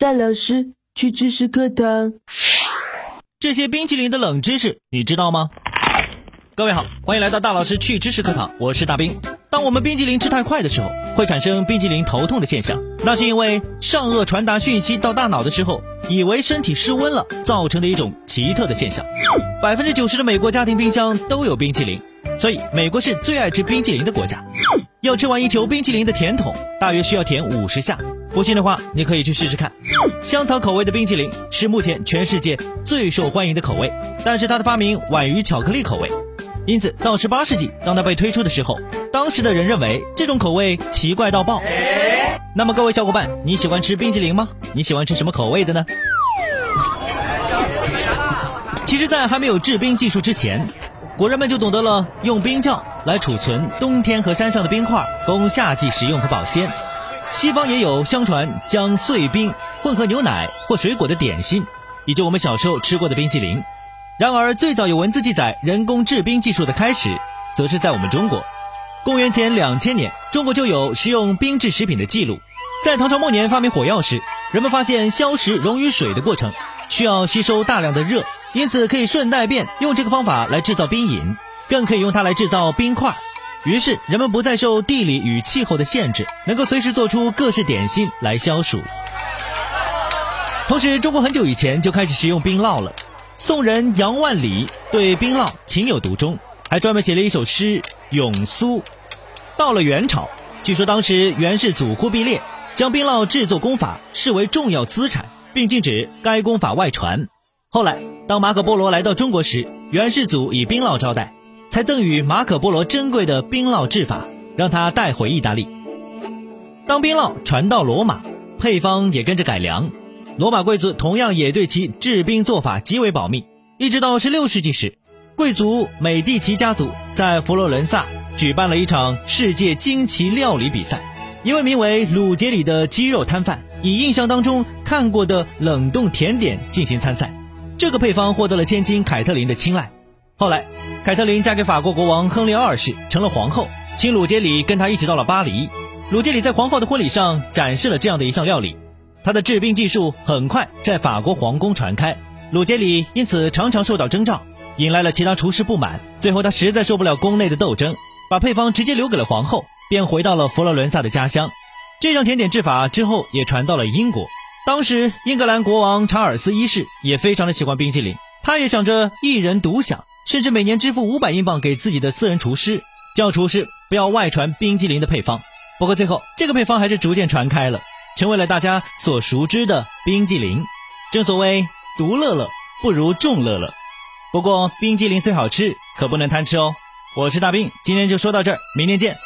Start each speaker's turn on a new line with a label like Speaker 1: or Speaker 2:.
Speaker 1: 大老师去知识课堂。
Speaker 2: 这些冰淇淋的冷知识你知道吗？各位好，欢迎来到大老师去知识课堂，我是大兵。当我们冰淇淋吃太快的时候，会产生冰淇淋头痛的现象，那是因为上颚传达讯息到大脑的时候，以为身体失温了，造成的一种奇特的现象。百分之九十的美国家庭冰箱都有冰淇淋，所以美国是最爱吃冰淇淋的国家。要吃完一球冰淇淋的甜筒，大约需要舔五十下。不信的话，你可以去试试看。香草口味的冰淇淋是目前全世界最受欢迎的口味，但是它的发明晚于巧克力口味，因此到十八世纪，当它被推出的时候，当时的人认为这种口味奇怪到爆。那么各位小伙伴，你喜欢吃冰淇淋吗？你喜欢吃什么口味的呢？其实，在还没有制冰技术之前，国人们就懂得了用冰窖来储存冬天和山上的冰块，供夏季食用和保鲜。西方也有相传将碎冰混合牛奶或水果的点心，以及我们小时候吃过的冰淇淋。然而，最早有文字记载人工制冰技术的开始，则是在我们中国。公元前两千年，中国就有食用冰制食品的记录。在唐朝末年发明火药时，人们发现硝石溶于水的过程需要吸收大量的热，因此可以顺带便用这个方法来制造冰饮，更可以用它来制造冰块。于是，人们不再受地理与气候的限制，能够随时做出各式点心来消暑。同时，中国很久以前就开始食用冰酪了。宋人杨万里对冰酪情有独钟，还专门写了一首诗《咏苏》。到了元朝，据说当时元世祖忽必烈将冰酪制作功法视为重要资产，并禁止该功法外传。后来，当马可波罗来到中国时，元世祖以冰酪招待。才赠予马可波罗珍贵的冰酪制法，让他带回意大利。当冰酪传到罗马，配方也跟着改良。罗马贵族同样也对其制冰做法极为保密。一直到16世纪时，贵族美第奇家族在佛罗伦萨举办了一场世界惊奇料理比赛。一位名为鲁杰里的鸡肉摊贩以印象当中看过的冷冻甜点进行参赛，这个配方获得了千金凯特琳的青睐。后来，凯特琳嫁给法国国王亨利二世，成了皇后，请鲁杰里跟她一起到了巴黎。鲁杰里在皇后的婚礼上展示了这样的一项料理，他的制冰技术很快在法国皇宫传开。鲁杰里因此常常受到征召，引来了其他厨师不满。最后，他实在受不了宫内的斗争，把配方直接留给了皇后，便回到了佛罗伦萨的家乡。这项甜点制法之后也传到了英国。当时，英格兰国王查尔斯一世也非常的喜欢冰淇淋，他也想着一人独享。甚至每年支付五百英镑给自己的私人厨师，叫厨师不要外传冰激凌的配方。不过最后，这个配方还是逐渐传开了，成为了大家所熟知的冰激凌。正所谓独乐乐不如众乐乐。不过冰激凌虽好吃，可不能贪吃哦。我是大兵，今天就说到这儿，明天见。